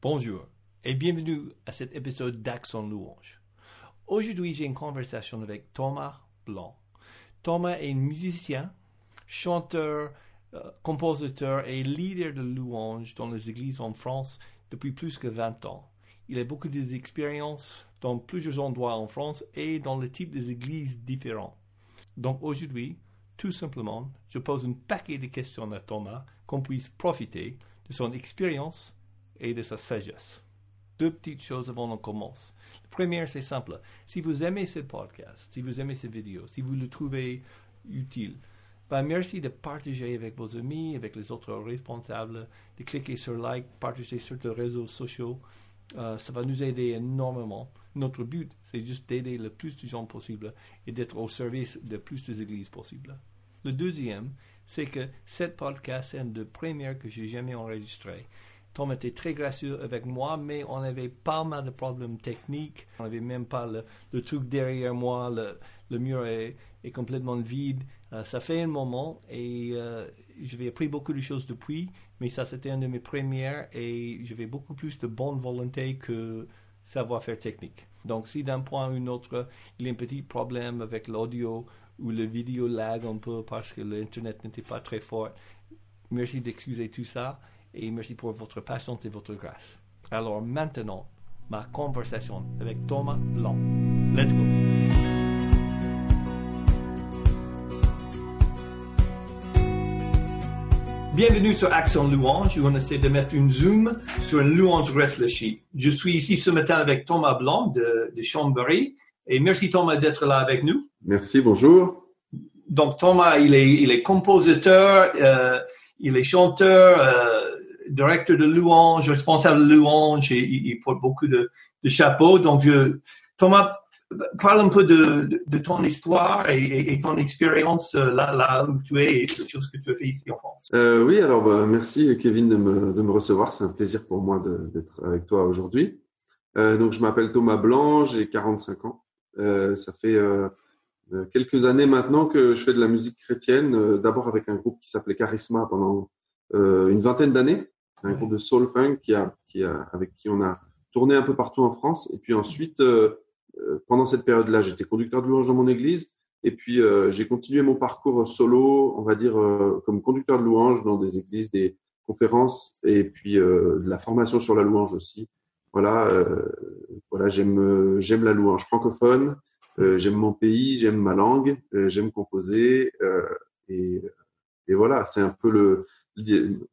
Bonjour et bienvenue à cet épisode d'Action Louange. Aujourd'hui, j'ai une conversation avec Thomas Blanc. Thomas est musicien, chanteur, euh, compositeur et leader de louange dans les églises en France depuis plus que 20 ans. Il a beaucoup d'expériences dans plusieurs endroits en France et dans le type des églises différents. Donc aujourd'hui, tout simplement, je pose un paquet de questions à Thomas qu'on puisse profiter de son expérience et de sa sagesse. Deux petites choses avant qu'on commence. La première, c'est simple. Si vous aimez ce podcast, si vous aimez cette vidéo, si vous le trouvez utile, ben merci de partager avec vos amis, avec les autres responsables, de cliquer sur like, partager sur les réseaux sociaux. Euh, ça va nous aider énormément. Notre but, c'est juste d'aider le plus de gens possible et d'être au service de plus d'églises possible. Le deuxième, c'est que cette podcast est le premier que j'ai jamais enregistré. Tom était très gracieux avec moi, mais on avait pas mal de problèmes techniques. On n'avait même pas le, truc derrière moi. Le, mur est, complètement vide. Euh, ça fait un moment et euh, j'avais appris beaucoup de choses depuis, mais ça c'était une de mes premières et j'avais beaucoup plus de bonne volonté que savoir-faire technique. Donc si d'un point à un autre, il y a un petit problème avec l'audio ou le vidéo lag un peu parce que l'Internet n'était pas très fort, merci d'excuser tout ça et merci pour votre patience et votre grâce. Alors maintenant, ma conversation avec Thomas Blanc. Let's go. Bienvenue sur Action Louange, où on essaie de mettre une zoom sur une louange réfléchie. Je suis ici ce matin avec Thomas Blanc de, de Chambéry. Et merci Thomas d'être là avec nous. Merci, bonjour. Donc Thomas, il est, il est compositeur, euh, il est chanteur, euh, directeur de louange, responsable de louange, et il, porte beaucoup de, chapeaux. Donc, je, Thomas, parle un peu de, ton histoire et, ton expérience euh, là, où tu es et les choses que tu as fait ici en France. Euh, oui, alors bah, merci Kevin de me, recevoir. C'est un plaisir pour moi d'être avec toi aujourd'hui. Euh, donc, je m'appelle Thomas Blanc, j'ai 45 ans. Ça fait quelques années maintenant que je fais de la musique chrétienne, d'abord avec un groupe qui s'appelait Charisma pendant une vingtaine d'années un groupe de soul funk qui a, qui a, avec qui on a tourné un peu partout en France. Et puis ensuite, euh, euh, pendant cette période-là, j'étais conducteur de louange dans mon église. Et puis euh, j'ai continué mon parcours solo, on va dire comme conducteur de louange dans des églises, des conférences et puis de la formation sur la louange aussi. Voilà, voilà, j'aime j'aime la louange francophone, j'aime mon pays, j'aime ma langue, j'aime composer et, et voilà, c'est un peu le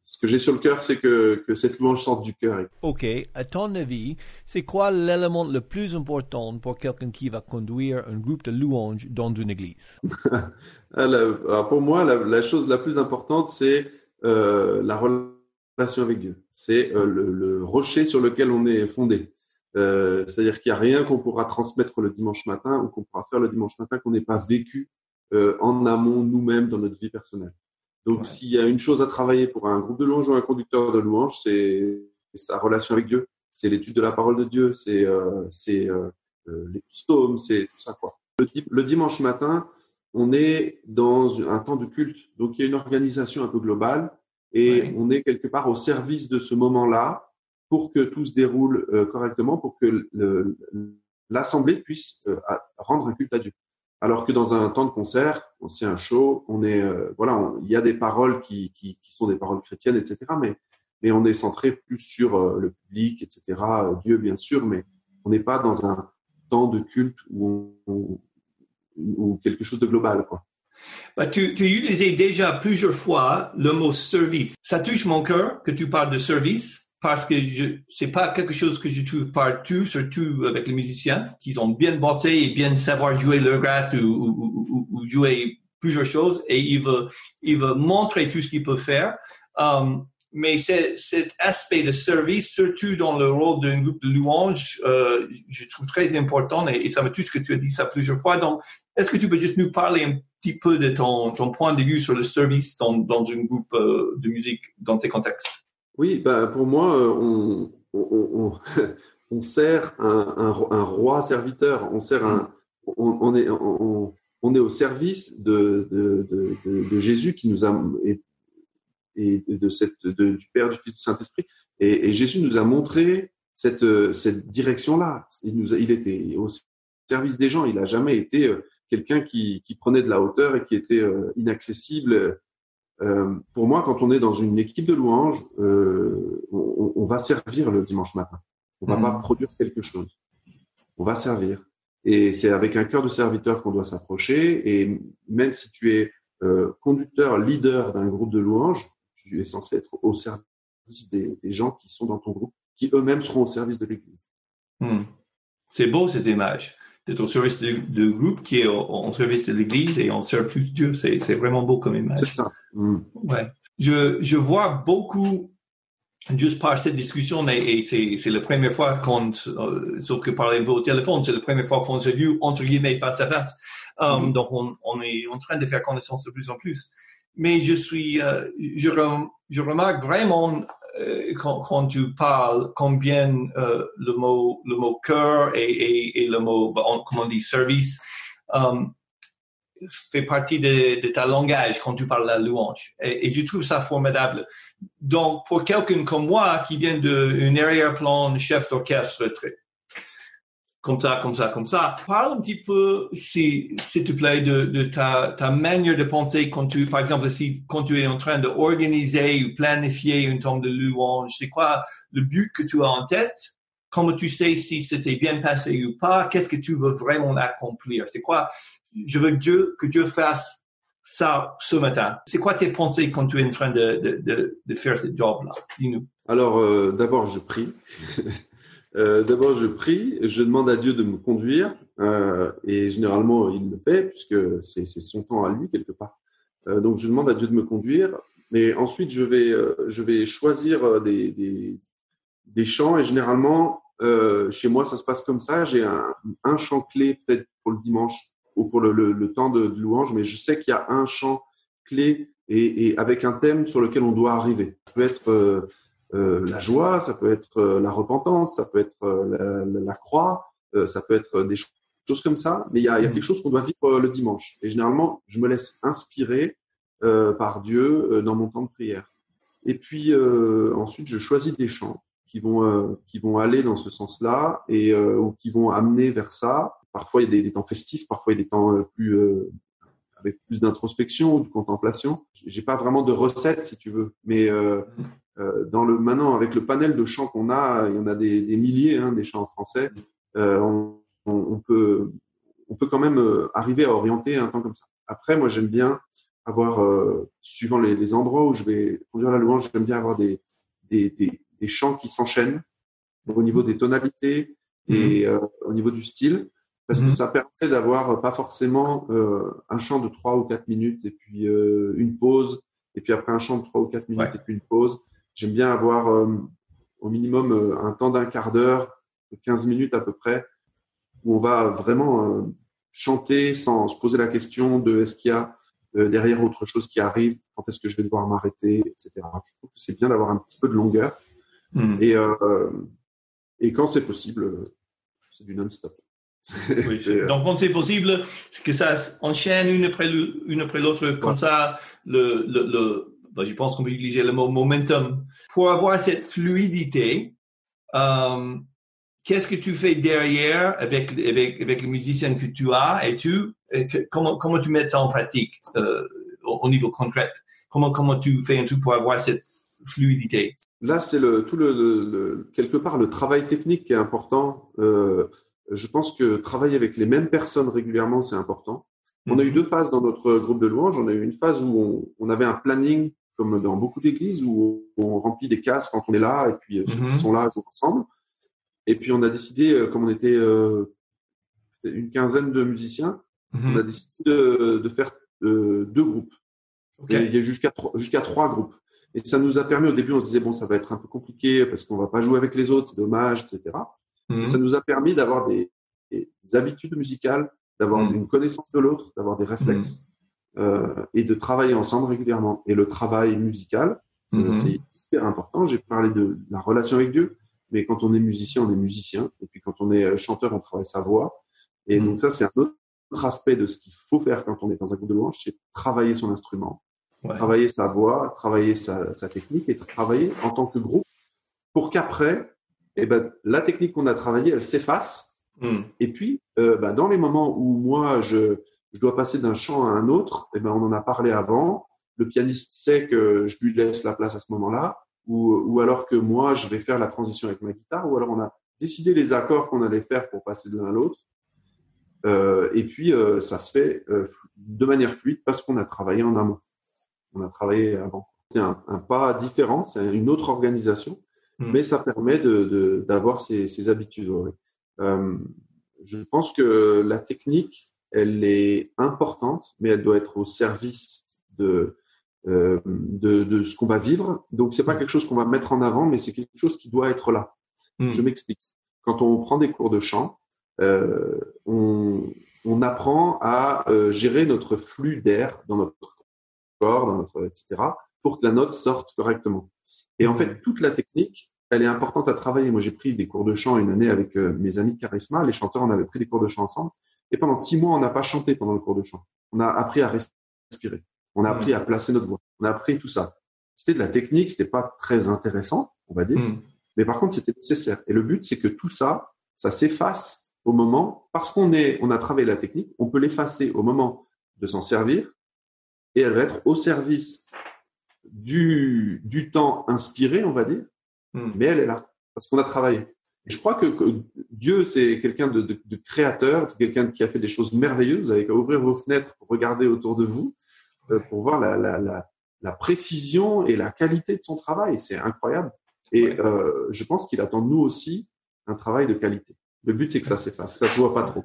ce que j'ai sur le cœur, c'est que, que, cette louange sorte du cœur. Ok, à ton avis, c'est quoi l'élément le plus important pour quelqu'un qui va conduire un groupe de louanges dans une église? Alors Pour moi, la, chose la plus importante, c'est euh, la relation avec Dieu. C'est euh, le, rocher sur lequel on est fondé. Euh, C'est-à-dire qu'il n'y a rien qu'on pourra transmettre le dimanche matin ou qu'on pourra faire le dimanche matin qu'on n'ait pas vécu en amont nous-mêmes dans notre vie personnelle. Donc, s'il y a une chose à travailler pour un groupe de louanges ou un conducteur de louanges, c'est sa relation avec Dieu, c'est l'étude de la parole de Dieu, c'est euh, euh, euh, les psaumes, c'est tout ça quoi. Le, dimanche matin, on est dans un temps de culte, donc il y a une organisation un peu globale et on est quelque part au service de ce moment-là pour que tout se déroule euh, correctement, pour que l'assemblée puisse euh, rendre un culte à Dieu. Alors que dans un temps de concert, c'est un show, on est euh, voilà, il y a des paroles qui, sont des paroles chrétiennes, etc. Mais mais on est centré plus sur euh, le public, etc. Dieu bien sûr, mais on n'est pas dans un temps de culte ou, quelque chose de global, quoi. Bah, tu, utilisé déjà plusieurs fois le mot service. Ça touche mon cœur que tu parles de service parce que je c'est pas quelque chose que je trouve partout, surtout avec les musiciens, qui ont bien bossé et bien savoir jouer leur gratte ou, ou, jouer plusieurs choses et il veut, il veut montrer tout ce qu'il peut faire. Um, mais cet aspect de service, surtout dans le rôle d'un groupe de louanges, euh, je trouve très important et, ça me touche que tu as dit ça plusieurs fois. Donc, est-ce que tu peux juste nous parler un petit peu de ton, ton point de vue sur le service dans, dans un groupe euh, de musique dans tes contextes? Oui, bah pour moi, euh, on, on, on, sert un, un, roi serviteur. On sert un, on, est, on, est au service de, de, de, de, Jésus qui nous a et, de cette, du Père, du Fils, du Saint-Esprit Et, Jésus nous a montré cette, cette direction-là. Il, nous il était au service des gens. Il n'a jamais été quelqu'un qui, qui, prenait de la hauteur et qui était inaccessible. Pour moi, quand on est dans une équipe de louanges, on, on, va servir le dimanche matin. On va mmh. pas produire quelque chose. On va servir. Et c'est avec un cœur de serviteur qu'on doit s'approcher. Et même si tu es euh, conducteur, leader d'un groupe de louanges, tu es censé être au service des, gens qui sont dans ton groupe, qui eux-mêmes seront au service de l'Église. Hmm. C'est beau cette image d'être au service du groupe qui est au, service de l'Église et on sert tous Dieu. C'est vraiment beau comme image. C'est ça. Hmm. Ouais. Je, je vois beaucoup juste par cette discussion, et, c'est la première fois qu'on, euh, sauf que par au téléphone, c'est la première fois qu'on s'est vu entre guillemets face à face. Um, mm-hmm. Donc on, on, est en train de faire connaissance de plus en plus. Mais je suis, euh, je, je, remarque vraiment quand, quand, tu parles combien le mot le mot cœur et, et, et le mot comment on dit service um, fait partie de, de, ta langage quand tu parles la louange. Et, je trouve ça formidable. Donc, pour quelqu'un comme moi qui vient d'un arrière-plan chef d'orchestre, comme ça, comme ça, comme ça, parle un petit peu, s'il te plaît, de, de ta, ta, manière de penser quand tu, par exemple, si, quand tu es en train d'organiser ou planifier une tombe de louange, c'est quoi le but que tu as en tête? Comment tu sais si c'était bien passé ou pas? Qu'est-ce que tu veux vraiment accomplir? C'est quoi? Je veux Dieu, que Dieu fasse ça ce matin. C'est quoi tes pensées quand tu es en train de, de, de, faire ce job-là? Dis-nous. Alors, euh, d'abord, je prie. euh, d'abord, je prie. Je demande à Dieu de me conduire. Euh, et généralement, il le fait, puisque c'est son temps à lui, quelque part. Euh, donc, je demande à Dieu de me conduire. Mais ensuite, je vais, choisir des, chants. Et généralement, chez moi, ça se passe comme ça. J'ai un, un chant clé, peut-être pour le dimanche ou pour le, temps de, louange, mais je sais qu'il y a un chant clé et, avec un thème sur lequel on doit arriver. Euh, la joie, ça peut être euh, la repentance, ça peut être euh, la, la, croix, ça peut être des choses comme ça, mais il y a, y a quelque chose qu'on doit vivre le dimanche. Et généralement, je me laisse inspirer par Dieu dans mon temps de prière. Et puis ensuite, je choisis des chants qui vont qui vont aller dans ce sens-là et ou qui vont amener vers ça Parfois, il y a des, temps festifs, parfois il y a des temps plus avec plus d'introspection ou de contemplation. J'ai pas vraiment de recette, si tu veux, mais euh, dans le maintenant avec le panel de chants qu'on a, il y en a des, milliers, hein, des chants en français. On, peut on peut quand même arriver à orienter un temps comme ça. Après, moi, j'aime bien avoir, suivant les, endroits où je vais conduire la louange, j'aime bien avoir des, des, des, chants qui s'enchaînent au niveau des tonalités et mmh. au niveau du style parce que mhm. ça permet d'avoir pas forcément euh, un chant de trois ou quatre minutes et puis euh, une pause et puis après un chant de trois ou quatre minutes et puis une pause. J'aime bien avoir euh, au minimum euh, un temps d'un quart d'heure, de 15 minutes à peu près, où on va vraiment chanter sans se poser la question de est-ce qu'il y a derrière autre chose qui arrive, quand est-ce que je vais devoir m'arrêter, etc. Je trouve que c'est bien d'avoir un petit peu de longueur. Mhm. Et, et quand c'est possible, c'est du non-stop. donc, quand c'est possible, que ça enchaîne une après l'autre, comme ça, le, le, le je pense qu'on peut utiliser le mot momentum. Pour avoir cette fluidité, euh, qu'est-ce que tu fais derrière avec, avec, avec le musicien que tu as et tu, comment, comment tu mets ça en pratique euh, au, niveau concret? Comment, comment tu fais un truc pour avoir cette fluidité? Là, c'est le, tout le, le, quelque part le travail technique qui est important. Euh, je pense que travailler avec les mêmes personnes régulièrement, c'est important. On a eu mhm. deux phases dans notre groupe de louanges. On a eu une phase où on, avait un planning, comme dans beaucoup d'églises, où on remplit des cases quand on est là, et puis euh, ceux qui mhm. sont là jouent ensemble. Et puis on a décidé, euh, comme on était euh, une quinzaine de musiciens, mhm. on a décidé de, faire deux groupes. il y a jusqu'à jusqu'à trois groupes. Et ça nous a permis, au début, on se disait, bon, ça va être un peu compliqué parce qu'on va pas jouer avec les autres, c'est dommage, etc. Mhm. Ça nous a permis d'avoir des, des, habitudes musicales, d'avoir une connaissance de l'autre, d'avoir des réflexes euh, et de travailler ensemble régulièrement. Et le travail musical, euh, c'est hyper important. J'ai parlé de la relation avec Dieu, mais quand on est musicien, on est musicien. Et puis quand on est euh, chanteur, on travaille sa voix. Et donc ça, c'est un autre aspect de ce qu'il faut faire quand on est dans un groupe de louange, c'est travailler son instrument, travailler sa voix, travailler sa, sa, technique et travailler en tant que groupe pour qu'après, eh ben, la technique qu'on a travaillée, elle s'efface. Hmm. Et puis, euh, ben, dans les moments où moi, je, je dois passer d'un chant à un autre, eh ben, on en a parlé avant. Le pianiste sait que je lui laisse la place à ce moment-là, ou, ou alors que moi, je vais faire la transition avec ma guitare, ou alors on a décidé les accords qu'on allait faire pour passer de l'un à l'autre. Euh, et puis, euh, ça se fait euh, de manière fluide parce qu'on a travaillé en amont. On a travaillé avant. C'est un, un pas différent, c'est une autre organisation, Hmm. mais ça permet de de- d'avoir ces, ces habitudes. ouais. Je pense que la technique, elle est importante, mais elle doit être au service de euh, de, de ce qu'on va vivre. Donc, c'est pas quelque chose qu'on va mettre en avant, mais c'est quelque chose qui doit être là. Hmm. Je m'explique. Quand on prend des cours de chant, euh, on, on apprend à euh, gérer notre flux d'air dans notre corps, dans notre etc. pour que la note sorte correctement. Et en Mhm. fait, toute la technique, elle est importante à travailler. Moi, j'ai pris des cours de chant une année avec mes amis de Charisma. Les chanteurs, on avait pris des cours de chant ensemble. Et pendant six mois, on n'a pas chanté pendant le cours de chant. On a appris à respirer. On a appris à placer notre voix. On a appris tout ça. C'était de la technique. C'était pas très intéressant, on va dire. Hmm. Mais par contre, c'était nécessaire. Et le but, c'est que tout ça, ça s'efface au moment, parce qu'on est, on a travaillé la technique, on peut l'effacer au moment de s'en servir, et elle va être au service du, du temps inspiré, on va dire, Hmm. mais elle est là, parce qu'on a travaillé. Et je crois que, que Dieu, c'est quelqu'un de, de, de créateur, quelqu'un qui a fait des choses merveilleuses. Vous avez qu'à ouvrir vos fenêtres pour regarder autour de vous, euh, pour voir la, la, la, la précision et la qualité de son travail. C'est incroyable. Et Ouais. euh, je pense qu'il attend de nous aussi un travail de qualité. Le but, c'est que ça s'efface, ça se voit pas trop.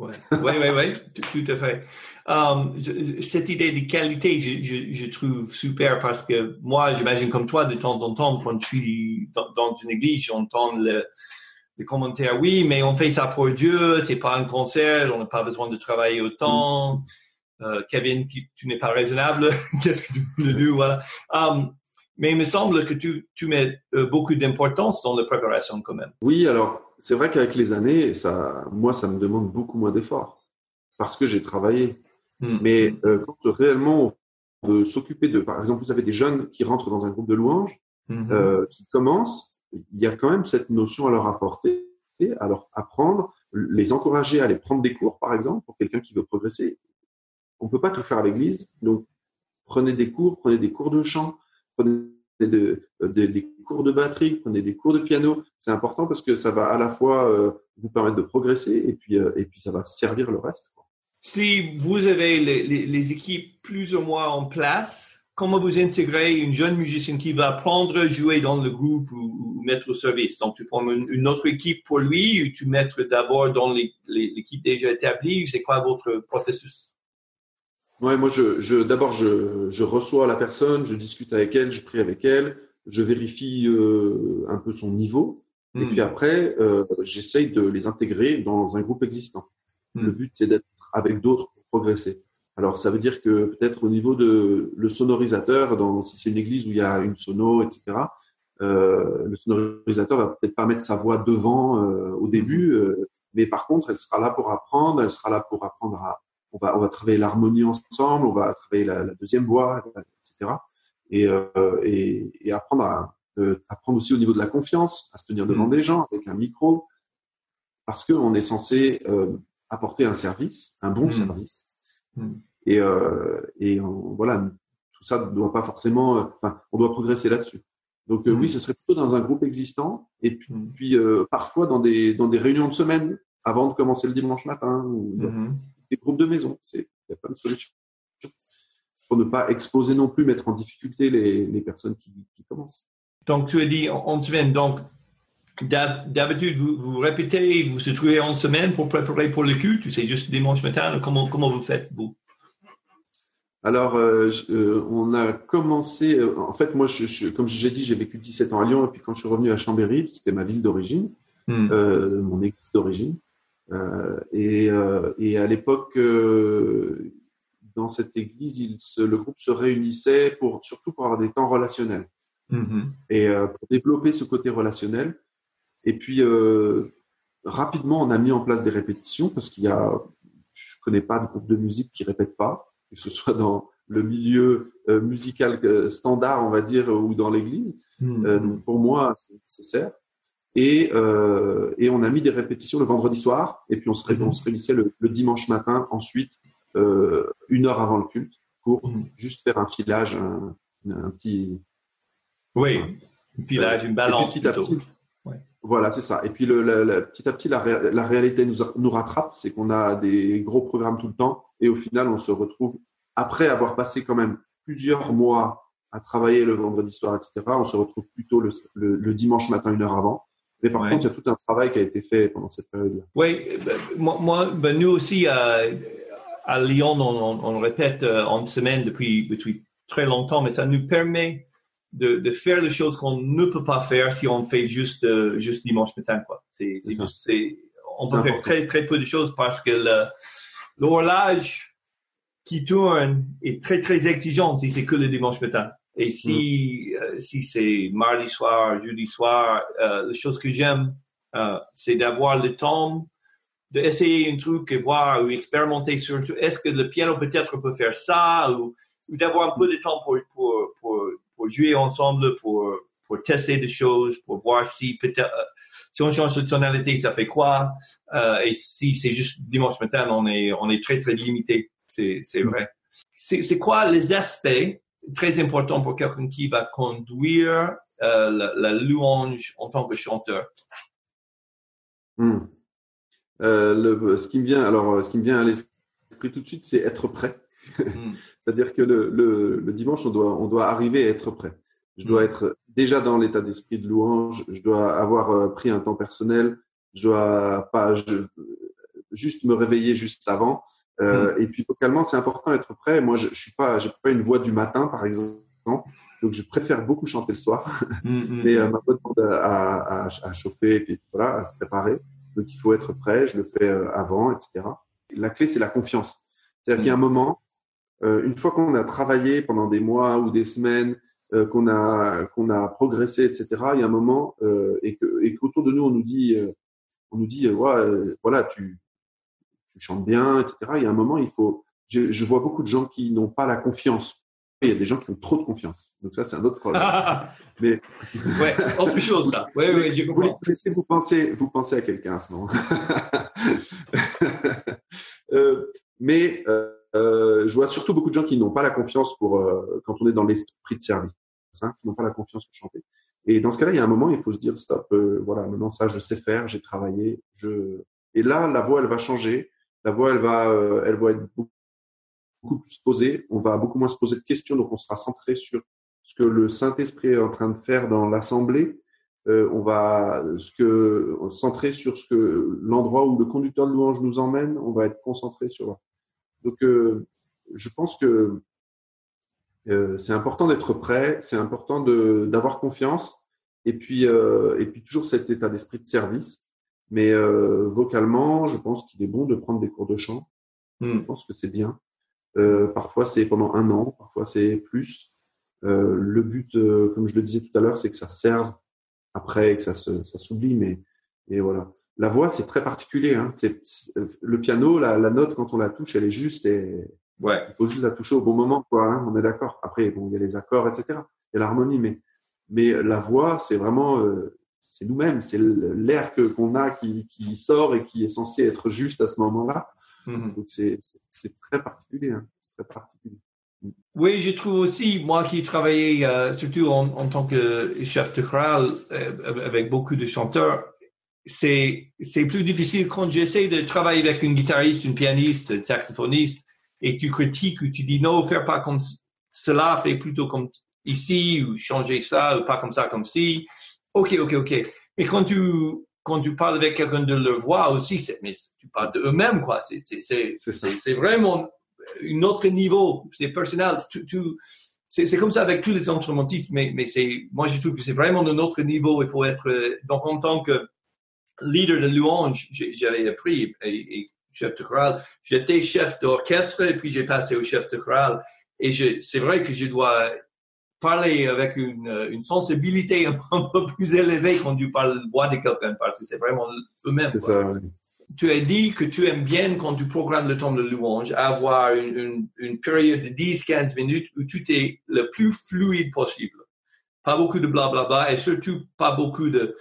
Ouais, ouais, ouais, tout, à fait. Um, je- cette idée de qualité, je, je, je trouve super parce que moi, j'imagine comme toi, de temps en temps, quand je suis dans, dans une église, j'entends le, le commentaire, oui, mais on fait ça pour Dieu, c'est pas un concert, on n'a pas besoin de travailler autant. Euh, Kevin, tu, tu n'es pas raisonnable, qu'est-ce que tu veux de nous, voilà. Um, mais il me semble que tu, tu mets euh, beaucoup d'importance dans la préparation quand même. Oui, alors c'est vrai qu'avec les années, ça, moi, ça me demande beaucoup moins d'efforts parce que j'ai travaillé. Hmm. Mais euh, quand réellement on veut s'occuper de, par exemple, vous avez des jeunes qui rentrent dans un groupe de louanges, Mhm. euh, qui commencent, il y a quand même cette notion à leur apporter, à leur apprendre, les encourager à aller prendre des cours, par exemple, pour quelqu'un qui veut progresser. On peut pas tout faire à l'église, donc prenez des cours, prenez des cours de chant, prenez de- de- des cours de batterie, prenez des cours de piano. C'est important parce que ça va à la fois euh, vous permettre de progresser et puis euh, et puis ça va servir le reste. Si vous avez les, les- équipes plus ou moins en place, comment vous intégrez une jeune musicienne qui va apprendre à jouer dans le groupe ou, mettre au service? Donc, tu formes une, une autre équipe pour lui ou tu mettes d'abord dans l'équipe déjà établie C'est quoi votre processus? Ouais, moi, je, je d'abord, je, je reçois la personne, je discute avec elle, je prie avec elle, je vérifie euh, un peu son niveau, et Hmm. puis après, euh, j'essaye de les intégrer dans un groupe existant. Hmm. Le but, c'est d'être avec d'autres pour progresser. Alors, ça veut dire que peut-être au niveau de le sonorisateur, dans, si c'est une église où il y a une sono, etc., euh, le sonorisateur va peut-être pas mettre sa voix devant euh, au début, euh, mais par contre, elle sera là pour apprendre, elle sera là pour apprendre à, on va, on va travailler l'harmonie ensemble, on va travailler la, la deuxième voix, etc. Et, euh, et, et apprendre à euh, apprendre aussi au niveau de la confiance, à se tenir devant Mm. des gens avec un micro, parce qu'on est censé euh, apporter un service, un bon Mm. service. Mm. Et, et on- voilà, tout ça ne doit pas forcément, enfin, on doit progresser là-dessus. Donc oui, ce serait plutôt dans un groupe existant, et puis, puis parfois dans des dans des réunions de semaine avant de commencer le dimanche matin ou Mhm. Des groupes de maison. C'est il y a plein de solutions pour ne pas exposer non plus, mettre en difficulté les, les personnes qui, qui commencent. Donc, tu as dit en, semaine. Donc, d'hab- d'habitude, vous, vous répétez, vous se trouvez en semaine pour préparer pour le culte. Tu sais, juste dimanche matin. Comment, comment vous faites, vous? Alors, euh, je- euh, on a commencé. euh, en fait, moi, je, je- comme j'ai dit, j'ai vécu 17 ans à Lyon, et puis quand je suis revenu à Chambéry, c'était ma ville d'origine, Hmm. mon église d'origine. Euh, et, et à l'époque, euh, dans cette église, il se, le groupe se réunissait pour surtout pour avoir des temps relationnels. Mhm. et euh, pour développer ce côté relationnel. Et puis rapidement, on a mis en place des répétitions parce qu'il y a, je connais pas de groupe de musique qui répète pas, que ce soit dans le milieu musical standard, on va dire, ou dans l'église. Mhm. donc pour moi, c'est nécessaire. Et, et on a mis des répétitions le vendredi soir, et puis on se, on se réunissait le, le, dimanche matin ensuite, une heure avant le culte, pour juste faire un filage, un, un petit. Oui, un filage, une balance. petit à petit, voilà, c'est ça. Et puis le, petit à petit, la, la réalité nous, nous rattrape, c'est qu'on a des gros programmes tout le temps, et au final, on se retrouve après avoir passé quand même plusieurs mois à travailler le vendredi soir, etc. On se retrouve plutôt le, le dimanche matin, une heure avant. Mais par Ouais. contre, il y a tout un travail qui a été fait pendant cette période-là. Oui, ben, moi, ben, nous aussi à, à Lyon, on, on, on répète euh, en semaine depuis, depuis très longtemps, mais ça nous permet de, de faire les choses qu'on ne peut pas faire si on fait juste, euh, juste dimanche matin. Quoi. Juste- on peut faire très, très peu de choses parce que l'horloge qui tourne est très, très exigeante si c'est que le dimanche matin. Et si, euh, si c'est mardi soir, jeudi soir, euh, la chose que j'aime, euh, c'est d'avoir le temps d'essayer un truc et voir ou expérimenter sur un truc. Est-ce que le piano peut-être peut faire ça ou, ou d'avoir un peu de temps pour, pour, pour, pour jouer ensemble, pour, pour tester des choses, pour voir si peut-être, euh, si on change de tonalité, ça fait quoi? Euh, et si c'est juste dimanche matin, on est, on est très, très limité. C'est, c'est vrai. C'est, c'est quoi les aspects très importants pour quelqu'un qui va conduire euh, la, la louange en tant que chanteur? Hmm. Euh, le, ce qui me vient, alors, euh, ce qui me vient à l'esprit tout de suite, c'est être prêt. Hmm. C'est-à-dire que le, le, le dimanche, on doit, on doit arriver à être prêt. Je dois Mm. être déjà dans l'état d'esprit de louange. Je dois avoir euh, pris un temps personnel. Je dois pas je- juste me réveiller juste avant. Euh, Et puis vocalement, c'est important d'être prêt. Moi, je, je suis pas, j'ai pas une voix du matin, par exemple. Donc, je préfère beaucoup chanter le soir. Hmm, hmm, Mais euh, ma voix demande à, à, à chauffer, et puis voilà, à se préparer. Donc il faut être prêt. Je le fais euh, avant, etc. La clé, c'est la confiance. C'est-à-dire Mm. qu'il y a un moment, euh, une fois qu'on a travaillé pendant des mois ou des semaines, euh, qu'on a qu'on a progressé, etc. Il y a un moment euh, et que et qu'autour de nous on nous dit on nous dit ouais, voilà tu tu chantes bien, etc. Il y a un moment il faut je, je vois beaucoup de gens qui n'ont pas la confiance. Il y a des gens qui ont trop de confiance. Donc ça c'est un autre problème. Mais ouais, autre chose, ça. Oui, oui, j'ai vous compris. laissez vous penser, vous pensez à quelqu'un à ce moment. Euh, mais euh, euh, je vois surtout beaucoup de gens qui n'ont pas la confiance pour quand on est dans l'esprit de service, hein, qui n'ont pas la confiance pour chanter. Et dans ce cas-là, il y a un moment, il faut se dire stop. voilà, maintenant ça, je sais faire, j'ai travaillé. Je et là, la voix, elle va changer. La voix, elle va, euh, elle va être beaucoup, plus posée. On va beaucoup moins se poser de questions, donc on sera centré sur ce que le Saint-Esprit est en train de faire dans l'assemblée euh, on va ce que centrer sur ce que l'endroit où le conducteur de louange nous emmène, on va être concentré sur. Donc, euh, je pense que euh, c'est important d'être prêt, c'est important d'avoir confiance, et puis euh, et puis toujours cet état d'esprit de service. Mais euh, vocalement, je pense qu'il est bon de prendre des cours de chant. Hmm. Je pense que c'est bien. Euh, parfois, c'est pendant un an, parfois c'est plus. Euh, le but, euh, comme je le disais tout à l'heure, c'est que ça serve après, que ça se, ça s'oublie. Mais, mais voilà. La voix, c'est très particulier. Hein. C'est, c'est- le piano, la, la note, quand on la touche, elle est juste et Ouais. il faut juste la toucher au bon moment, quoi. Hein, on est d'accord. Après, bon, il y a les accords, etc. Il y a l'harmonie, mais, mais la voix, c'est vraiment, euh, c'est nous-mêmes, c'est l'air que qu'on a qui, qui sort et qui est censé être juste à ce moment-là. Mhm. Donc c'est, très particulier. Hein. Très particulier. Oui, je trouve aussi, moi qui ai travaillé euh, surtout en, en tant que chef de chorale euh, avec beaucoup de chanteurs, c'est c'est plus difficile quand j'essaie de travailler avec une guitariste, une pianiste, un saxophoniste, et tu critiques ou tu dis non, faire pas comme cela, fais plutôt comme ici, ou changer ça, ou pas comme ça, comme ci. Ok, ok, ok. Mais quand tu quand tu parles avec quelqu'un de leur voix aussi, mais tu parles de eux-mêmes quoi. C'est vraiment un autre niveau, c'est personnel. Tu, tu, c'est, comme ça avec tous les instrumentistes, mais, mais c'est, moi je trouve que c'est vraiment un autre niveau. Il faut être, euh, donc en tant que leader de louange, j'avais appris et, et chef de chorale. J'étais chef d'orchestre et puis j'ai passé au chef de chorale. Et c'est vrai que je dois parler avec une, euh, une sensibilité un peu plus élevée quand tu parles voix de quelqu'un parce que c'est vraiment eux-mêmes. C'est ça. tu as dit que tu aimes bien quand tu programmes le temps de louange, avoir une, une, période de 10-15 minutes où tu es le plus fluide possible. Pas beaucoup de blablabla et surtout pas beaucoup de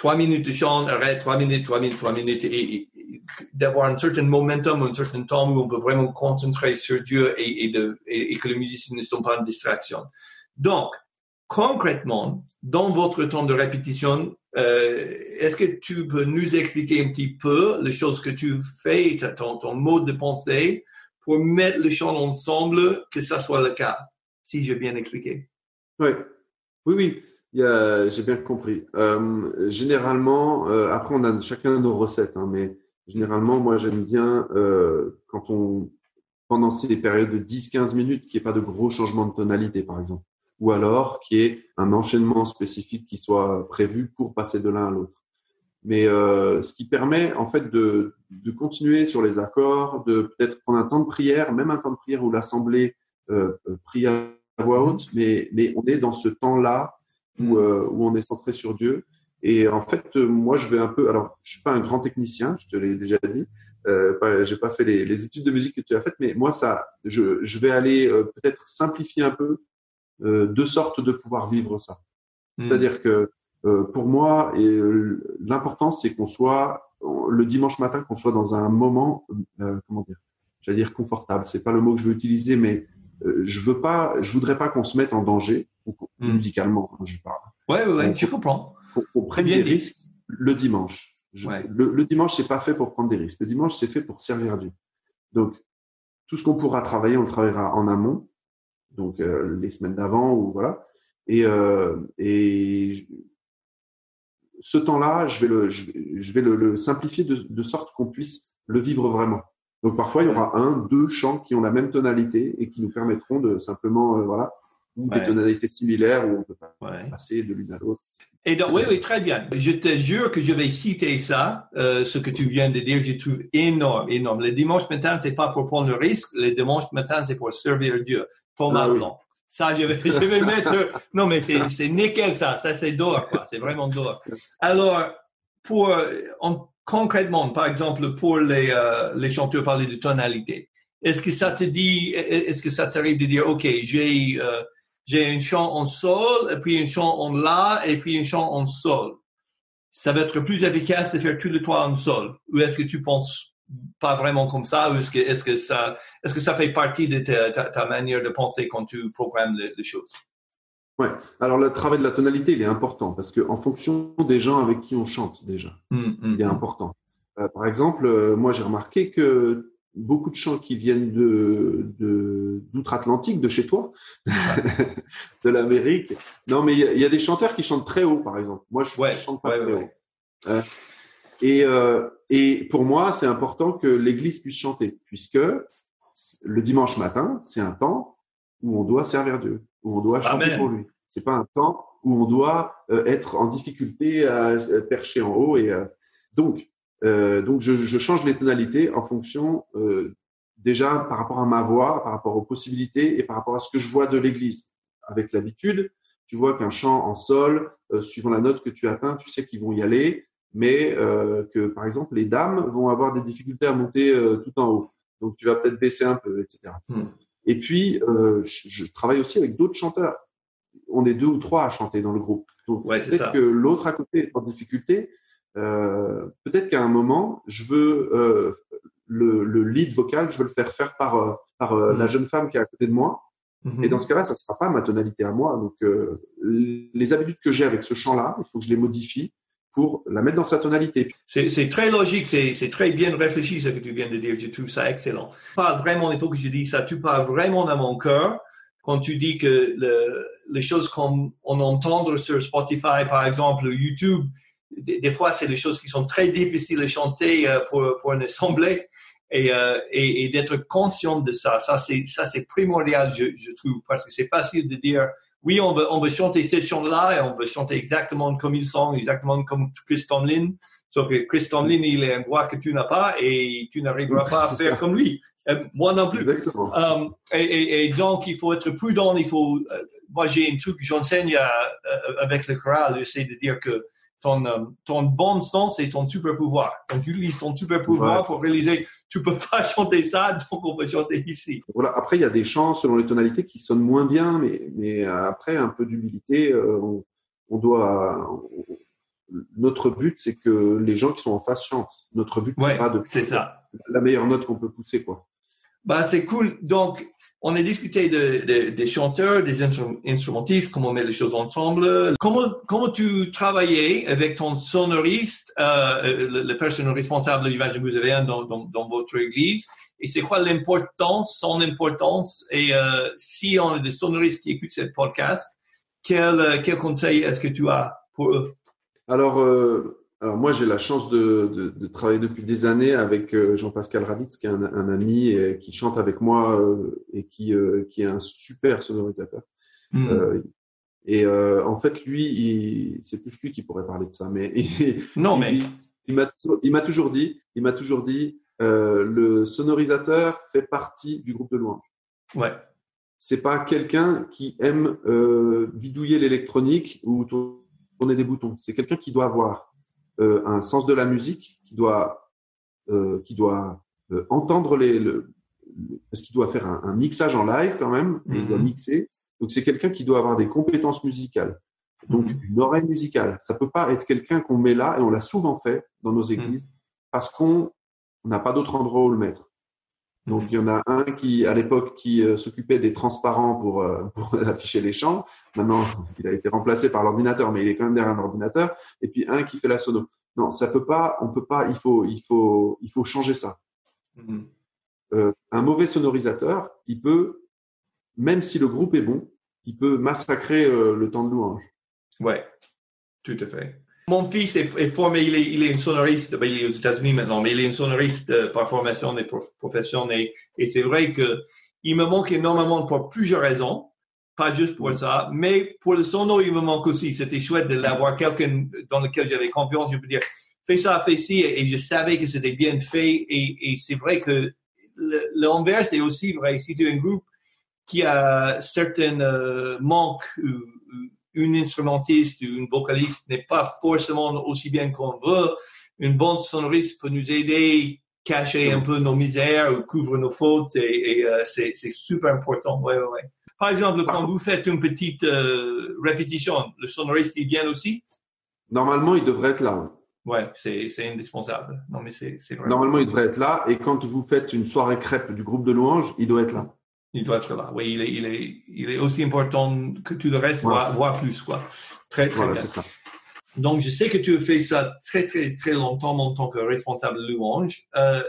3 minutes de chant, arrête, 3 minutes, 3 minutes, 3 minutes et, d'avoir un certain momentum, un certain temps où on peut vraiment concentrer sur Dieu et, que les musiciens ne sont pas en distraction. Donc, concrètement, dans votre temps de répétition, euh, est-ce que tu peux nous expliquer un petit peu les choses que tu fais, ton, ton mode de pensée, pour mettre le chant ensemble, que ça soit le cas, si j'ai bien expliqué? Oui, oui, oui. J'ai bien compris. Euh, généralement, euh, après on a chacun nos recettes, hein, mais généralement, moi j'aime bien euh, quand on pendant ces périodes de 10-15 minutes, qu'il n'y ait pas de gros changements de tonalité, par exemple ou alors qu'il y ait un enchaînement spécifique qui soit prévu pour passer de l'un à l'autre. Mais euh, ce qui permet en fait de, de, continuer sur les accords, de peut-être prendre un temps de prière, même un temps de prière où l'assemblée euh, prie à voix haute, mais, mais on est dans ce temps-là où, euh, où on est centré sur Dieu. Et en fait, euh, moi, je vais un peu. Alors, je suis pas un grand technicien, je te l'ai déjà dit. Euh, j'ai pas fait les, les, études de musique que tu as faites, mais moi, ça, je, je vais aller euh, peut-être simplifier un peu euh, de sorte de pouvoir vivre ça. Hmm. C'est-à-dire que euh, pour moi, et euh, l'important, c'est qu'on soit le dimanche matin, qu'on soit dans un moment, comment dire, j'allais dire confortable. C'est pas le mot que je veux utiliser, mais je veux pas, je voudrais pas qu'on se mette en danger hmm. musicalement quand je parle. Ouais, ouais, ouais je comprends. Qu'on prenne des risques le dimanche. le, le, dimanche, c'est pas fait pour prendre des risques. Le dimanche, c'est fait pour servir Dieu. Donc, tout ce qu'on pourra travailler, on le travaillera en amont donc euh, les semaines d'avant ou voilà. Et, euh, et ce temps-là, je vais le, je, vais le, le simplifier de, de sorte qu'on puisse le vivre vraiment. Donc parfois, il y aura un, deux chants qui ont la même tonalité et qui nous permettront de simplement, euh, voilà, ou des tonalités similaires où on peut passer de l'une à l'autre. Et donc, oui, oui, très bien. Je te jure que je vais citer ça, euh, ce que tu viens de dire, je trouve énorme, énorme. Le dimanche matin, c'est pas pour prendre le risque. Le dimanche matin, c'est pour servir Dieu. Thomas ah Blanc. Ça, je vais, je vais mettre. Non, mais c'est nickel, ça. Ça, c'est d'or, quoi. C'est vraiment d'or. Alors, pour, en, concrètement, par exemple, pour les, euh, les chanteurs parler de tonalité, est-ce que ça te dit, est-ce que ça t'arrive de dire, OK, j'ai, euh, j'ai un chant en sol, et puis un chant en la, et puis un chant en sol. Ça va être plus efficace de faire tous les trois en sol. Ou est-ce que tu penses pas vraiment comme ça ou est-ce que, ça, est-ce que ça fait partie de ta, manière de penser quand tu programmes les, choses? Ouais. Alors le travail de la tonalité, il est important parce que en fonction des gens avec qui on chante déjà, hum, hum, il est hum. important. Euh, par exemple, euh, moi j'ai remarqué que beaucoup de chants qui viennent de, d'outre-Atlantique, de chez toi, de l'Amérique. Non, mais il y, a des chanteurs qui chantent très haut, par exemple. Moi, je ne chante pas très haut. Euh, et, euh, et pour moi, c'est important que l'Église puisse chanter, puisque le dimanche matin, c'est un temps où on doit servir Dieu, où on doit chanter pour lui. C'est pas un temps où on doit euh, être en difficulté à, percher en haut. Et euh, donc, euh, donc je, je, change les tonalités en fonction euh, déjà par rapport à ma voix, par rapport aux possibilités et par rapport à ce que je vois de l'Église. Avec l'habitude, tu vois qu'un chant en sol, suivant la note que tu atteins, tu sais qu'ils vont y aller mais euh, que par exemple les dames vont avoir des difficultés à monter euh, tout en haut. Donc tu vas peut-être baisser un peu, etc. Hmm. Et puis euh, je, je, travaille aussi avec d'autres chanteurs. On est deux ou trois à chanter dans le groupe. Donc peut-être que l'autre à côté est en difficulté. Euh, peut-être qu'à un moment, je veux euh, le, le, lead vocal, je veux le faire faire par euh, par la jeune femme qui est à côté de moi. Hmm. Et dans ce cas-là, ça sera pas ma tonalité à moi. Donc, les habitudes que j'ai avec ce chant-là, il faut que je les modifie pour la mettre dans sa tonalité. C'est très logique, c'est très bien réfléchi ce que tu viens de dire. Je trouve ça excellent. Pas vraiment, il faut que je dise ça. Tu parles vraiment dans mon cœur quand tu dis que le, les choses qu'on on entend sur Spotify, par exemple, ou YouTube, des, fois, c'est des choses qui sont très difficiles à chanter euh, pour, pour une assemblée. Et, euh, et, et d'être conscient de ça, ça c'est ça c'est primordial, je, je trouve, parce que c'est facile de dire oui, on veut, on veut chanter cette chanson-là et on veut chanter exactement comme ils sont, exactement comme Chris Tomlin. Sauf que Chris Tomlin, il a une voix que tu n'as pas et tu n'arriveras pas à faire comme lui. Euh, moi non plus. Exactement. Um, et, donc, il faut être prudent. Il faut. Euh, moi, j'ai un truc que j'enseigne avec le choral. J'essaie de dire que ton, euh, ton bon sens et ton super pouvoir. Donc, tu utilises ton super pouvoir pour réaliser, tu peux pas chanter ça, donc on peut chanter ici. Voilà. Après, il y a des chants selon les tonalités qui sonnent moins bien, mais, mais après, un peu d'humilité, on, on, doit, notre but, c'est que les gens qui sont en face chantent. Notre but, c'est pas de c'est ça. la meilleure note qu'on peut pousser, quoi. Bah, c'est cool. Donc, on a discuté de, des chanteurs, des instrumentistes, comment on met les choses ensemble. Comment, comment tu travaillais avec ton sonoriste, euh, la personne responsable de l'image que vous avez dans, dans, dans, votre église, et c'est quoi l'importance, son importance, et euh, si on a des sonoristes qui écoutent ce podcast, quel, quel conseil est-ce que tu as pour eux? Alors, euh, alors moi, j'ai la chance de, de, de, travailler depuis des années avec euh, Jean-Pascal Radix, qui est un, un, ami et qui chante avec moi euh, et qui, euh, qui est un super sonorisateur. Mmh. et en fait, lui, c'est plus lui qui pourrait parler de ça, mais non, mais il, il m'a toujours dit, il m'a toujours dit, le sonorisateur fait partie du groupe de louange. Ouais. C'est pas quelqu'un qui aime bidouiller l'électronique ou tourner des boutons. C'est quelqu'un qui doit avoir euh, un sens de la musique, qui doit, euh, qui doit euh, entendre les, le, parce qu'il doit faire un, un, mixage en live quand même, et il doit mhm. mixer. Donc c'est quelqu'un qui doit avoir des compétences musicales, donc mhm. une oreille musicale. Ça peut pas être quelqu'un qu'on met là, et on l'a souvent fait dans nos mhm. églises, parce qu'on n'a pas d'autre endroit où le mettre. Donc il y en a un qui, à l'époque, qui euh, s'occupait des transparents pour, euh, pour afficher les chants. Maintenant, il a été remplacé par l'ordinateur, mais il est quand même derrière un ordinateur. Et puis un qui fait la sono. Non, ça peut pas. On peut pas. Il faut, il faut, il faut changer ça. Mm-hmm. euh, un mauvais sonorisateur, il peut, même si le groupe est bon, il peut massacrer le temps de louange. Ouais, tout à fait. Mon fils est, formé, il est, il est un sonoriste, ben, il est aux États-Unis maintenant, mais il est un sonoriste euh, par formation et profession. Et, c'est vrai que il me manque énormément pour plusieurs raisons, pas juste pour ça, mais pour le sono, il me manque aussi. C'était chouette de l'avoir quelqu'un dans lequel j'avais confiance. Je peux dire, fais ça, fais ci, et, je savais que c'était bien fait. Et, et c'est vrai que l'inverse est aussi vrai. Si tu es un groupe qui a certains euh, manques une instrumentiste ou une vocaliste n'est pas forcément aussi bien qu'on veut, une bonne sonoriste peut nous aider cacher un peu nos misères ou couvrir nos fautes et, euh, c'est super important. Ouais, ouais, Par exemple, quand vous faites une petite euh, répétition, le sonoriste il vient aussi? Normalement, il devrait être là. Ouais, c'est indispensable. Non, mais c'est Normalement, il devrait être là. Et quand vous faites une soirée crêpe du groupe de louanges, il doit être là. Il doit être là. Oui, il est, il est, il est aussi important que tout le reste, voire, plus, quoi. Très, très voilà, c'est ça. Donc, je sais que tu as fait ça très, très, très longtemps en tant que responsable de louange. Euh,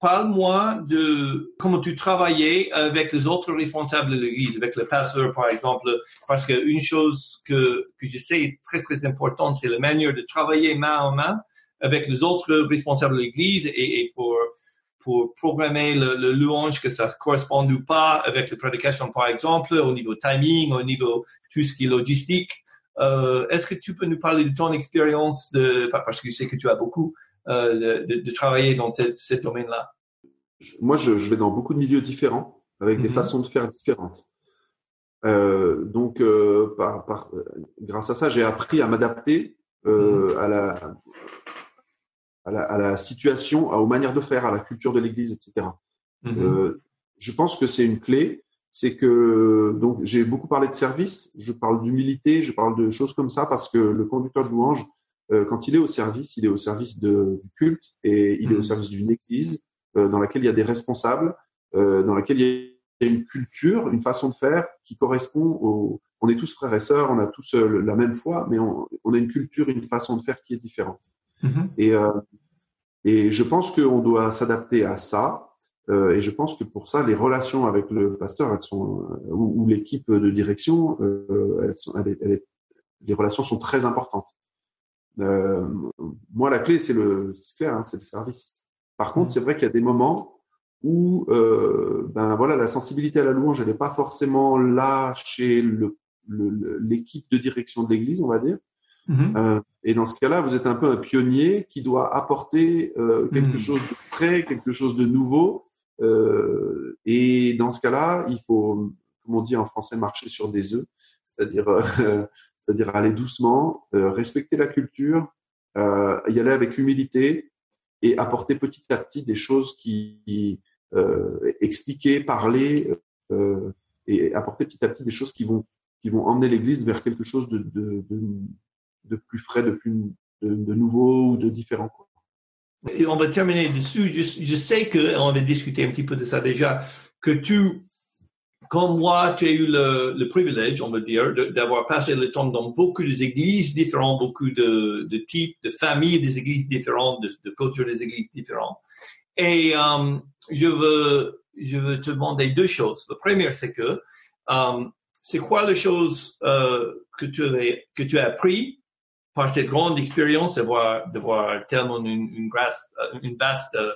Parle-moi de comment tu travaillais avec les autres responsables de l'Église, avec le pasteur, par exemple, parce qu'une chose que, que je sais est très, très importante, c'est la manière de travailler main en main avec les autres responsables de l'Église et, et pour pour programmer le, le, louange que ça corresponde ou pas avec la prédication, par exemple, au niveau timing, au niveau tout ce qui est logistique. Euh, Est-ce que tu peux nous parler de ton expérience, de, parce que je sais que tu as beaucoup euh, de, de, travailler dans ce, ce domaine-là? Moi, je, je, vais dans beaucoup de milieux différents, avec mm -hmm. des mhm. façons de faire différentes. Euh, donc, euh, par, par, grâce à ça, j'ai appris à m'adapter euh, mm -hmm. à la à la, à la, situation, aux manières de faire, à la culture de l'Église, etc. Mm -hmm. euh, je pense que c'est une clé. C'est que donc j'ai beaucoup parlé de service, je parle d'humilité, je parle de choses comme ça parce que le conducteur de louange, euh, quand il est au service, il est au service de, du culte et il mm -hmm. est au mhm. service d'une église euh, dans laquelle il y a des responsables, dans laquelle il y a une culture, une façon de faire qui correspond au. On est tous frères et sœurs, on a tous la même foi, mais on, on a une culture, une façon de faire qui est différente. Mmh. Et, euh, et je pense qu'on doit s'adapter à ça. Euh, et je pense que pour ça, les relations avec le pasteur, elles sont euh, ou, ou l'équipe de direction, elles sont, elles, elles, les relations sont très importantes. Moi, la clé, c'est le, c'est clair, hein, c'est le service. Par contre, mmh. c'est vrai qu'il y a des moments où, euh, ben voilà, la sensibilité à la louange, elle n'est pas forcément là chez le, l'équipe de direction de l'Église, on va dire. Mmh. Euh, et dans ce cas-là, vous êtes un peu un pionnier qui doit apporter euh, quelque mmh. chose de frais, quelque chose de nouveau. Euh, et dans ce cas-là, il faut, comme on dit en français, marcher sur des œufs. C'est-à-dire, c'est-à-dire aller doucement, respecter la culture, y aller avec humilité et apporter petit à petit des choses qui expliquer, parler et apporter petit à petit des choses qui vont qui vont emmener l'Église vers quelque chose de, de, de, de plus frais, de plus de, nouveau ou de différent. On va terminer dessus. Je, sais que on va discuter un petit peu de ça déjà. Que tu, comme moi, tu as eu le, privilège, on va dire, d'avoir passé le temps dans beaucoup d'églises différentes, beaucoup de, de, types, de familles des églises différentes, de, de cultures des églises différentes. Et um, je veux, je veux te demander deux choses. La première, c'est que um, c'est quoi les choses euh, que tu as, que tu as appris par cette grande expérience de voir, de voir tellement une, une, grâce, euh, une vaste euh,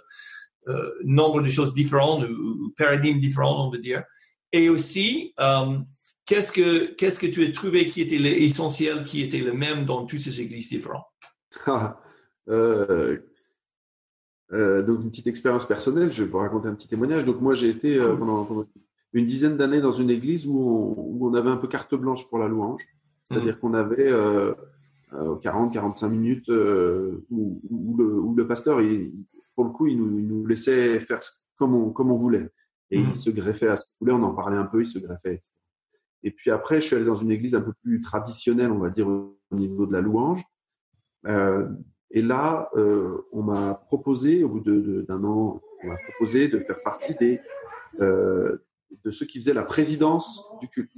euh, nombre de choses différentes ou, paradigmes différents, on va dire. Et aussi, euh, qu'est-ce que qu'est-ce que tu as trouvé qui était l'essentiel, qui était le même dans toutes ces églises différentes? Euh, donc une petite expérience personnelle, je vais vous raconter un petit témoignage. Donc moi j'ai été pendant, pendant, une dizaine d'années dans une église où on, où on, avait un peu carte blanche pour la louange, c'est-à-dire mmh. qu'on avait 40-45 euh, minutes euh, où, où, le, où, le, pasteur, il, pour le coup, il nous, il nous, laissait faire comme on, comme on voulait. Et il mmh. se greffait à ce qu'il voulait, on en parlait un peu, il se greffait. Et puis après, je suis allé dans une église un peu plus traditionnelle, on va dire, au niveau de la louange. Euh, et là, euh, on m'a proposé, au bout d'un de, an, on m'a proposé de faire partie des, euh, de ceux qui faisaient la présidence du culte.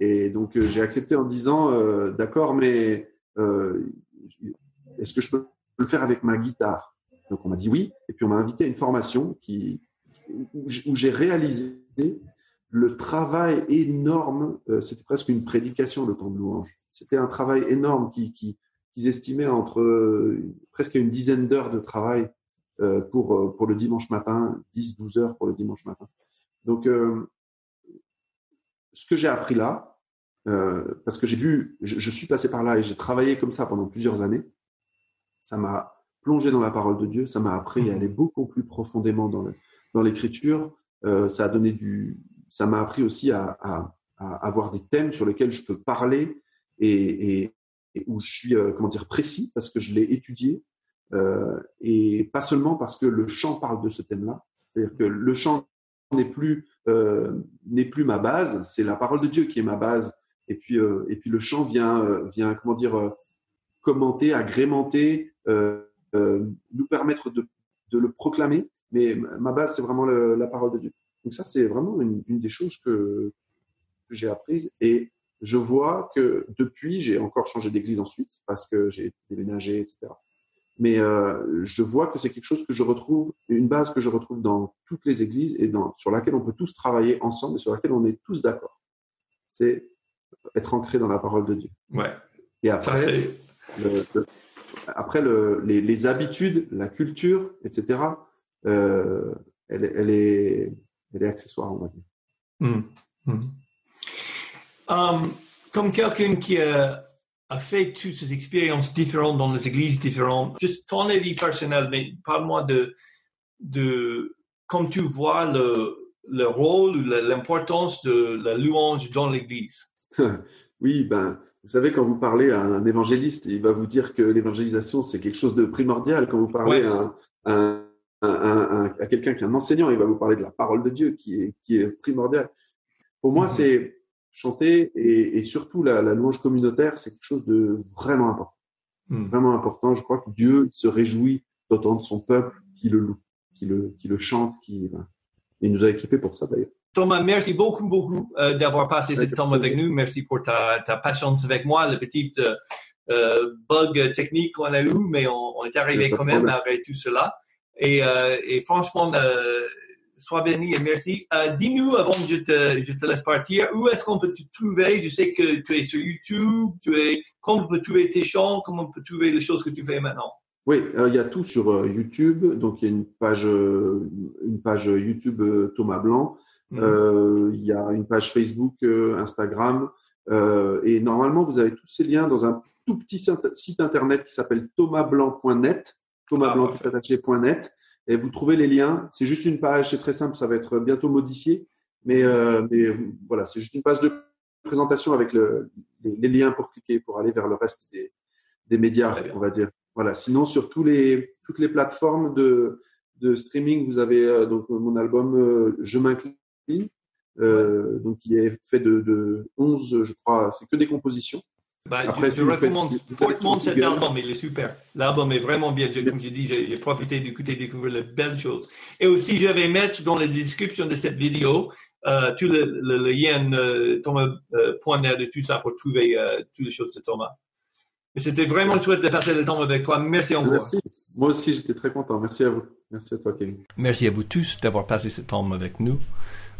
Et donc, j'ai accepté en disant, d'accord, mais est-ce que je peux le faire avec ma guitare? Donc on m'a dit oui, et puis on m'a invité à une formation où j'ai réalisé le travail énorme, euh, c'était presque une prédication le temps de louange. C'était un travail énorme qui, qui, qu'ils estimaient entre euh, presque une dizaine d'heures de travail euh, pour le dimanche matin, 10-12 heures pour le dimanche matin. Donc, ce que j'ai appris là, euh, parce que j'ai vu, je, suis passé par là et j'ai travaillé comme ça pendant plusieurs années. Ça m'a plongé dans la parole de Dieu, ça m'a appris à aller beaucoup plus profondément dans, dans l'écriture. Euh, ça a donné du, ça m'a appris aussi à, à, à, avoir des thèmes sur lesquels je peux parler et, et, où je suis, euh, comment dire, précis parce que je l'ai étudié et pas seulement parce que le chant parle de ce thème-là. C'est-à-dire que le chant n'est plus n'est plus ma base, c'est la parole de Dieu qui est ma base et puis, euh, et puis le chant vient, euh, vient comment dire, euh, commenter, agrémenter, nous permettre de, de, le proclamer. Mais ma base, c'est vraiment la parole de Dieu. Donc ça, c'est vraiment une, une, des choses que, que j'ai apprises. Et je vois que depuis, j'ai encore changé d'église ensuite parce que j'ai déménagé, etc. Mais euh, je vois que c'est quelque chose que je retrouve, une base que je retrouve dans toutes les églises et dans, sur laquelle on peut tous travailler ensemble et sur laquelle on est tous d'accord. C'est être ancré dans la parole de Dieu. Ouais. Et après, le, après le, les, les, habitudes, la culture, etc., euh, elle, elle, est, elle est accessoire, on va dire. Mmh. Mmh. Um, comme quelqu'un qui a, a, fait toutes ces expériences différentes dans les églises différentes, juste ton avis personnel, mais parle-moi de, de comme tu vois le, le rôle ou l'importance de la louange dans l'église. oui, ben, vous savez, quand vous parlez à un évangéliste, il va vous dire que l'évangélisation, c'est quelque chose de primordial. Quand vous parlez à, un, à quelqu'un qui est un enseignant, il va vous parler de la parole de Dieu qui est, qui est primordiale. Pour moi, mhm. c'est chanter et, et surtout la, la, louange communautaire, c'est quelque chose de vraiment important. Mhm. Vraiment important. Je crois que Dieu se réjouit d'entendre son peuple qui le loue, qui le, qui le chante, qui, ben, il nous a équipés pour ça d'ailleurs. Thomas, merci beaucoup, beaucoup euh, d'avoir passé ce temps avec nous. Merci pour ta, ta patience avec moi, le petit euh, euh, bug technique qu'on a eu, mais on, on est arrivé quand même avec tout cela. Et, et franchement, sois béni et merci. Euh, dis-nous avant que je te, je te laisse partir, où est-ce qu'on peut te trouver? Je sais que tu es sur YouTube, tu es, comment on peut trouver tes chants, comment on peut trouver les choses que tu fais maintenant? Oui, il y a tout sur YouTube. Donc, il y a une page, une page YouTube Thomas Blanc. Mhm. Euh, il y a une page Facebook, euh, Instagram. Euh, et normalement, vous avez tous ces liens dans un tout petit site internet qui s'appelle thomasblanc.net, thomasblanc.net. Et vous trouvez les liens. C'est juste une page, c'est très simple, ça va être bientôt modifié. Mais, euh, mais voilà, c'est juste une page de présentation avec le, les, liens pour cliquer, pour aller vers le reste des, des médias, on va dire. Voilà. Sinon, sur tous les, toutes les plateformes de, de streaming, vous avez euh, donc mon album euh, Je m'incline, euh, donc qui est fait de, de 11, je crois, c'est que des compositions. Bah, Après, je, si je recommande fortement cet album, il est super. L'album est vraiment bien. Comme je dis, j'ai profité d'écouter, découvrir les belles choses. Et aussi, je vais mettre dans la description de cette vidéo euh, tout le, le, lien euh, Thomas.net euh, et tout ça pour trouver euh, toutes les choses de Thomas. C'était vraiment chouette de passer le temps avec toi. Merci encore. Merci. Moi aussi, j'étais très content. Merci à vous. Merci à toi, Kevin. Merci à vous tous d'avoir passé ce temps avec nous.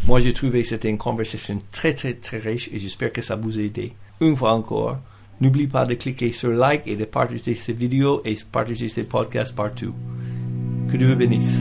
Moi, j'ai trouvé que c'était une conversation très, très, très riche et j'espère que ça vous a aidé. Une fois encore, n'oublie pas de cliquer sur like et de partager cette vidéo et partager ces podcasts partout. Que Dieu vous bénisse.